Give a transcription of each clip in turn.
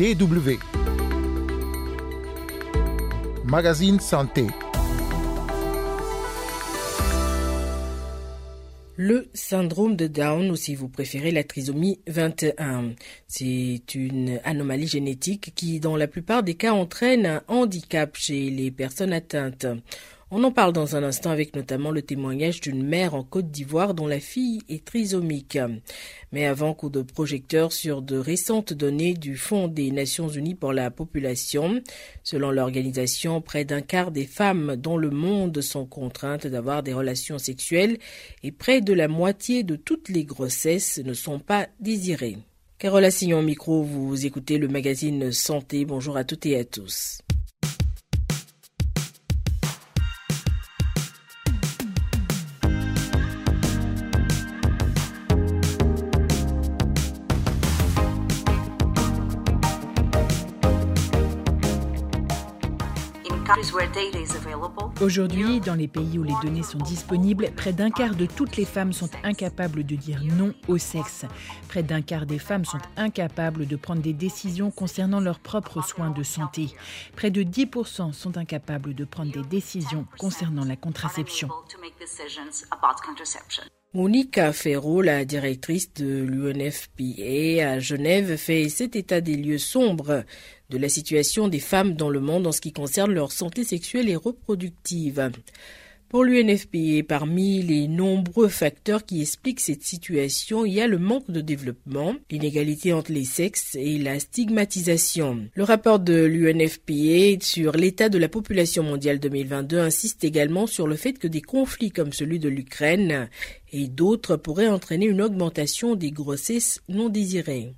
DW. Magazine Santé. Le syndrome de Down, ou si vous préférez la trisomie 21. C'est une anomalie génétique qui, dans la plupart des cas, entraîne un handicap chez les personnes atteintes. On en parle dans un instant avec notamment le témoignage d'une mère en Côte d'Ivoire dont la fille est trisomique. Mais avant coup de projecteur sur de récentes données du Fonds des Nations Unies pour la population, selon l'organisation, près d'un quart des femmes dans le monde sont contraintes d'avoir des relations sexuelles et près de la moitié de toutes les grossesses ne sont pas désirées. Carole Assignon micro, vous écoutez le magazine Santé. Bonjour à toutes et à tous. Aujourd'hui, dans les pays où les données sont disponibles, près d'un quart de toutes les femmes sont incapables de dire non au sexe. Près d'un quart des femmes sont incapables de prendre des décisions concernant leurs propres soins de santé. Près de 10% sont incapables de prendre des décisions concernant la contraception. Monica Ferro, la directrice de l'UNFPA à Genève, fait cet état des lieux sombres de la situation des femmes dans le monde en ce qui concerne leur santé sexuelle et reproductive. Pour l'UNFPA, parmi les nombreux facteurs qui expliquent cette situation, il y a le manque de développement, l'inégalité entre les sexes et la stigmatisation. Le rapport de l'UNFPA sur l'état de la population mondiale 2022 insiste également sur le fait que des conflits comme celui de l'Ukraine et d'autres pourraient entraîner une augmentation des grossesses non désirées.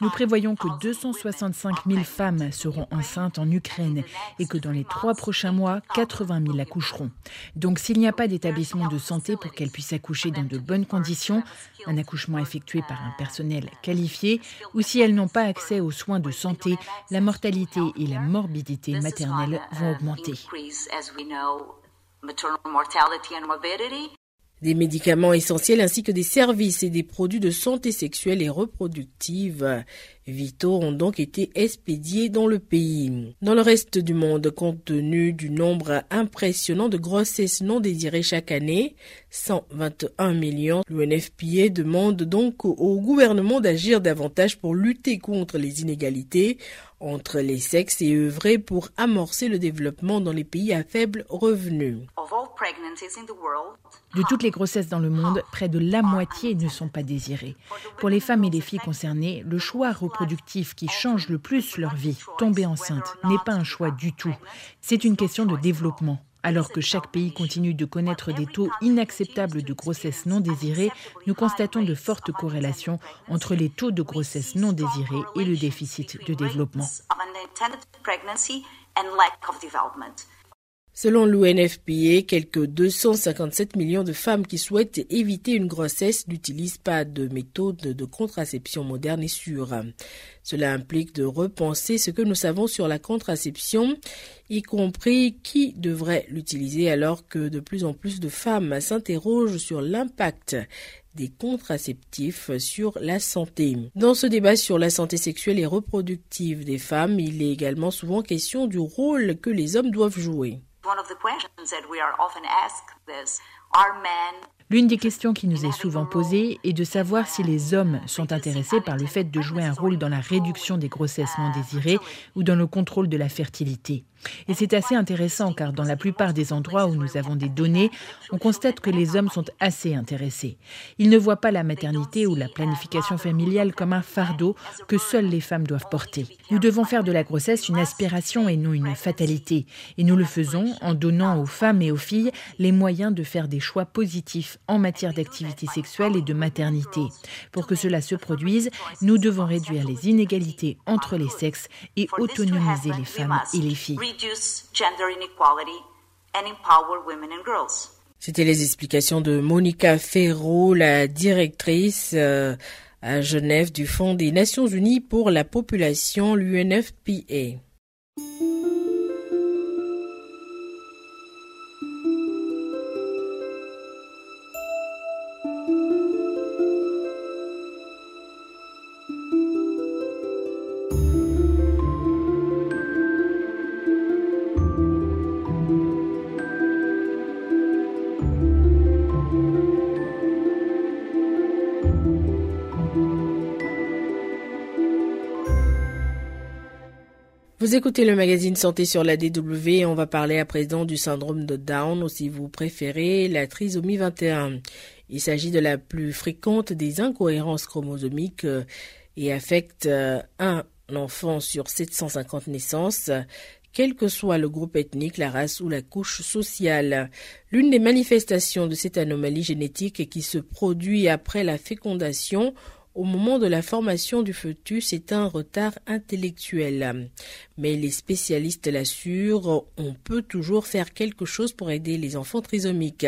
Nous prévoyons que 265 000 femmes seront enceintes en Ukraine et que dans les trois prochains mois, 80 000 accoucheront. Donc s'il n'y a pas d'établissement de santé pour qu'elles puissent accoucher dans de bonnes conditions, un accouchement effectué par un personnel qualifié, ou si elles n'ont pas accès aux soins de santé, la mortalité et la morbidité maternelle vont augmenter. Des médicaments essentiels ainsi que des services et des produits de santé sexuelle et reproductive vitaux ont donc été expédiés dans le pays. Dans le reste du monde, compte tenu du nombre impressionnant de grossesses non désirées chaque année, 121 millions, l'UNFPA demande donc au gouvernement d'agir davantage pour lutter contre les inégalités entre les sexes et œuvrer pour amorcer le développement dans les pays à faible revenu. De toutes les grossesses dans le monde, près de la moitié ne sont pas désirées. Pour les femmes et les filles concernées, le choix reproductif qui change le plus leur vie, tomber enceinte, n'est pas un choix du tout. C'est une question de développement. Alors que chaque pays continue de connaître des taux inacceptables de grossesse non désirée, nous constatons de fortes corrélations entre les taux de grossesse non désirée et le déficit de développement. Selon l'UNFPA, quelques 257 millions de femmes qui souhaitent éviter une grossesse n'utilisent pas de méthode de contraception moderne et sûre. Cela implique de repenser ce que nous savons sur la contraception, y compris qui devrait l'utiliser alors que de plus en plus de femmes s'interrogent sur l'impact des contraceptifs sur la santé. Dans ce débat sur la santé sexuelle et reproductive des femmes, il est également souvent question du rôle que les hommes doivent jouer. One of the questions that we are often asked is Are men L'une des questions qui nous est souvent posée est de savoir si les hommes sont intéressés par le fait de jouer un rôle dans la réduction des grossesses non désirées ou dans le contrôle de la fertilité. Et c'est assez intéressant car dans la plupart des endroits où nous avons des données, on constate que les hommes sont assez intéressés. Ils ne voient pas la maternité ou la planification familiale comme un fardeau que seules les femmes doivent porter. Nous devons faire de la grossesse une aspiration et non une fatalité. Et nous le faisons en donnant aux femmes et aux filles les moyens de faire des choix positifs en matière d'activité sexuelle et de maternité. Pour que cela se produise, nous devons réduire les inégalités entre les sexes et autonomiser les femmes et les filles. C'était les explications de Monica Ferro, la directrice euh, à Genève du Fonds des Nations Unies pour la population, l'UNFPA. Vous écoutez le magazine Santé sur la DW et on va parler à présent du syndrome de Down ou si vous préférez la trisomie 21. Il s'agit de la plus fréquente des incohérences chromosomiques euh, et affecte euh, un enfant sur 750 naissances quel que soit le groupe ethnique, la race ou la couche sociale. L'une des manifestations de cette anomalie génétique qui se produit après la fécondation au moment de la formation du fœtus est un retard intellectuel. Mais les spécialistes l'assurent, on peut toujours faire quelque chose pour aider les enfants trisomiques.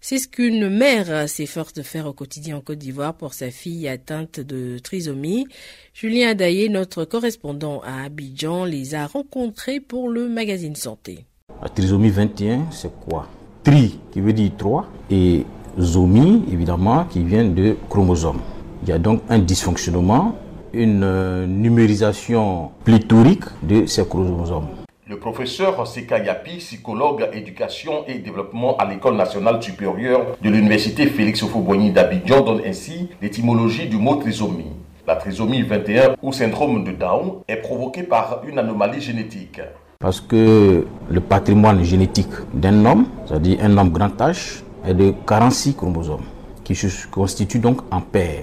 C'est ce qu'une mère s'efforce de faire au quotidien en Côte d'Ivoire pour sa fille atteinte de trisomie. Julien Adaye, notre correspondant à Abidjan, les a rencontrés pour le magazine Santé. La trisomie 21, c'est quoi? Tri, qui veut dire 3, et zomie, évidemment, qui vient de chromosome. Il y a donc un dysfonctionnement, une euh, numérisation pléthorique de ces chromosomes. Le professeur Seka Yapi, psychologue éducation et développement à l'École nationale supérieure de l'Université Félix Houphouët-Boigny d'Abidjan, donne ainsi l'étymologie du mot trisomie. La trisomie 21 ou syndrome de Down est provoquée par une anomalie génétique. Parce que le patrimoine génétique d'un homme, c'est-à-dire un homme grand âge, est de 46 chromosomes, qui se constituent donc en paires.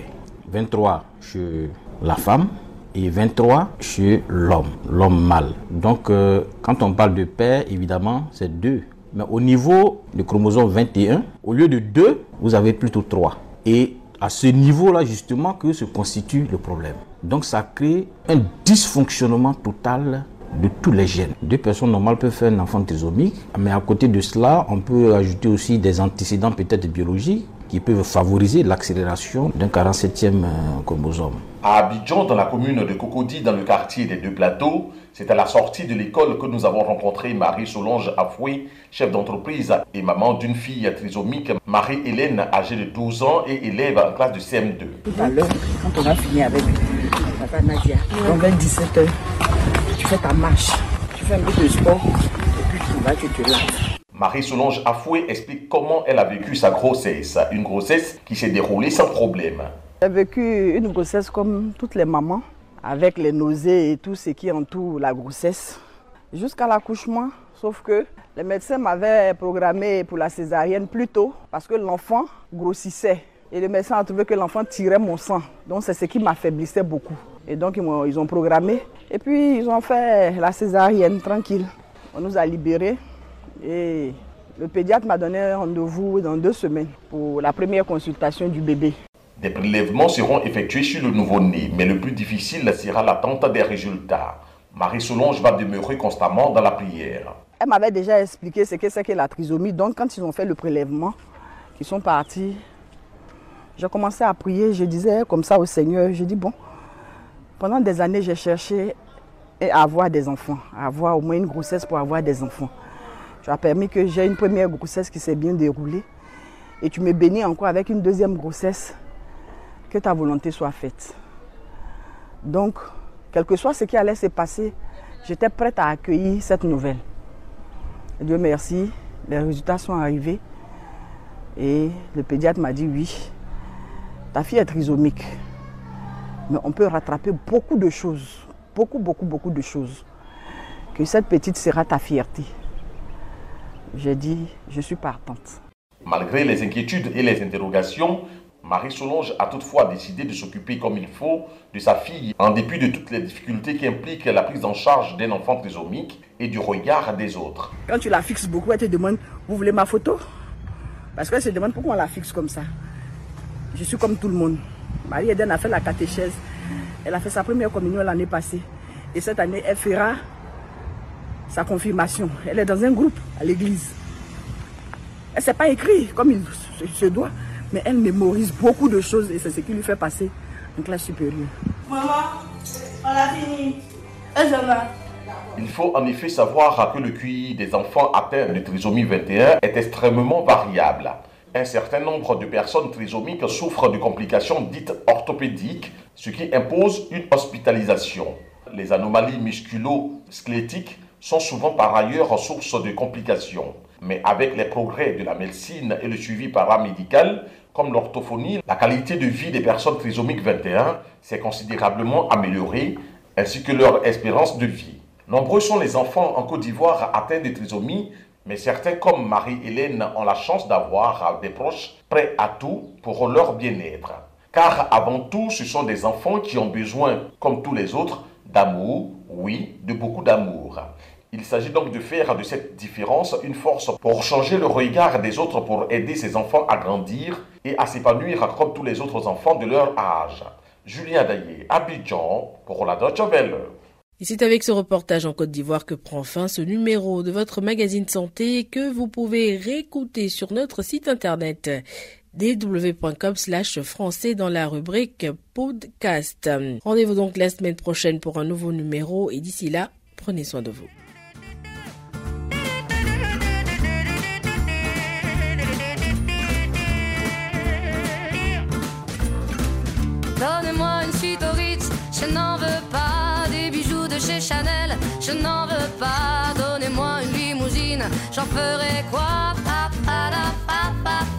23 chez la femme et 23 chez l'homme, l'homme mâle. Donc, euh, quand on parle de père, évidemment, c'est 2. Mais au niveau du chromosome 21, au lieu de 2, vous avez plutôt 3. Et à ce niveau-là, justement, que se constitue le problème. Donc, ça crée un dysfonctionnement total de tous les gènes. Deux personnes normales peuvent faire un enfant trisomique, mais à côté de cela, on peut ajouter aussi des antécédents peut-être biologiques qui peuvent favoriser l'accélération d'un 47e euh, chromosome. À Abidjan, dans la commune de Cocody, dans le quartier des Deux Plateaux, c'est à la sortie de l'école que nous avons rencontré Marie-Solange Afoué, chef d'entreprise et maman d'une fille trisomique, Marie-Hélène, âgée de 12 ans et élève en classe de CM2. Tout à l'heure, quand on a fini avec papa Nadia, donc vers 17h, tu fais ta marche, tu fais un peu de sport, et puis tu vas, tu te laves. Marie-Solange Afoué explique comment elle a vécu sa grossesse, une grossesse qui s'est déroulée sans problème. J'ai vécu une grossesse comme toutes les mamans, avec les nausées et tout ce qui entoure la grossesse, jusqu'à l'accouchement. Sauf que les médecins m'avaient programmé pour la césarienne plus tôt parce que l'enfant grossissait. Et le médecin a trouvé que l'enfant tirait mon sang. Donc c'est ce qui m'affaiblissait beaucoup. Et donc ils ont, ils ont programmé. Et puis ils ont fait la césarienne tranquille. On nous a libérés. Et le pédiatre m'a donné un rendez-vous dans deux semaines pour la première consultation du bébé. Des prélèvements seront effectués sur le nouveau-né, mais le plus difficile sera l'attente des résultats. Marie-Solange va demeurer constamment dans la prière. Elle m'avait déjà expliqué ce que c'est que la trisomie. Donc quand ils ont fait le prélèvement, ils sont partis, j'ai commencé à prier. Je disais comme ça au Seigneur, je dis bon, pendant des années j'ai cherché à avoir des enfants, à avoir au moins une grossesse pour avoir des enfants. Tu as permis que j'ai une première grossesse qui s'est bien déroulée. Et tu me bénis encore avec une deuxième grossesse. Que ta volonté soit faite. Donc, quel que soit ce qui allait se passer, j'étais prête à accueillir cette nouvelle. Dieu merci, les résultats sont arrivés. Et le pédiatre m'a dit oui, ta fille est trisomique. Mais on peut rattraper beaucoup de choses. Beaucoup, beaucoup, beaucoup de choses. Que cette petite sera ta fierté j'ai dit, je suis partante. Malgré les inquiétudes et les interrogations, Marie-Solange a toutefois décidé de s'occuper comme il faut de sa fille, en dépit de toutes les difficultés qui impliquent la prise en charge d'un enfant trisomique et du regard des autres. Quand tu la fixes beaucoup, elle te demande, vous voulez ma photo? Parce qu'elle se demande pourquoi on la fixe comme ça. Je suis comme tout le monde. Marie-Eden a fait la catéchèse. Elle a fait sa première communion l'année passée. Et cette année, elle fera sa confirmation. Elle est dans un groupe à l'église. Elle ne s'est pas écrit comme il se doit, mais elle mémorise beaucoup de choses et c'est ce qui lui fait passer en classe supérieure. Maman, on a fini. Il faut en effet savoir que le QI des enfants atteints de trisomie 21 est extrêmement variable. Un certain nombre de personnes trisomiques souffrent de complications dites orthopédiques, ce qui impose une hospitalisation. Les anomalies musculo-squelettiques sont souvent par ailleurs source de complications. Mais avec les progrès de la médecine et le suivi paramédical, comme l'orthophonie, la qualité de vie des personnes trisomiques 21 s'est considérablement améliorée, ainsi que leur espérance de vie. Nombreux sont les enfants en Côte d'Ivoire atteints de trisomie, mais certains comme Marie-Hélène ont la chance d'avoir des proches prêts à tout pour leur bien-être. Car avant tout, ce sont des enfants qui ont besoin, comme tous les autres, d'amour, oui, de beaucoup d'amour. Il s'agit donc de faire de cette différence une force pour changer le regard des autres pour aider ces enfants à grandir et à s'épanouir comme tous les autres enfants de leur âge. Julien Daillé, Abidjan, pour la Deutsche Welle. C'est avec ce reportage en Côte d'Ivoire que prend fin ce numéro de votre magazine santé que vous pouvez réécouter sur notre site internet dw.com slash français dans la rubrique podcast. Rendez-vous donc la semaine prochaine pour un nouveau numéro et d'ici là, prenez soin de vous. Donne-moi une suite au Ritz, je n'en veux pas des bijoux de chez Chanel, je n'en veux pas. Donnez-moi une limousine, j'en ferai quoi? Offrez-moi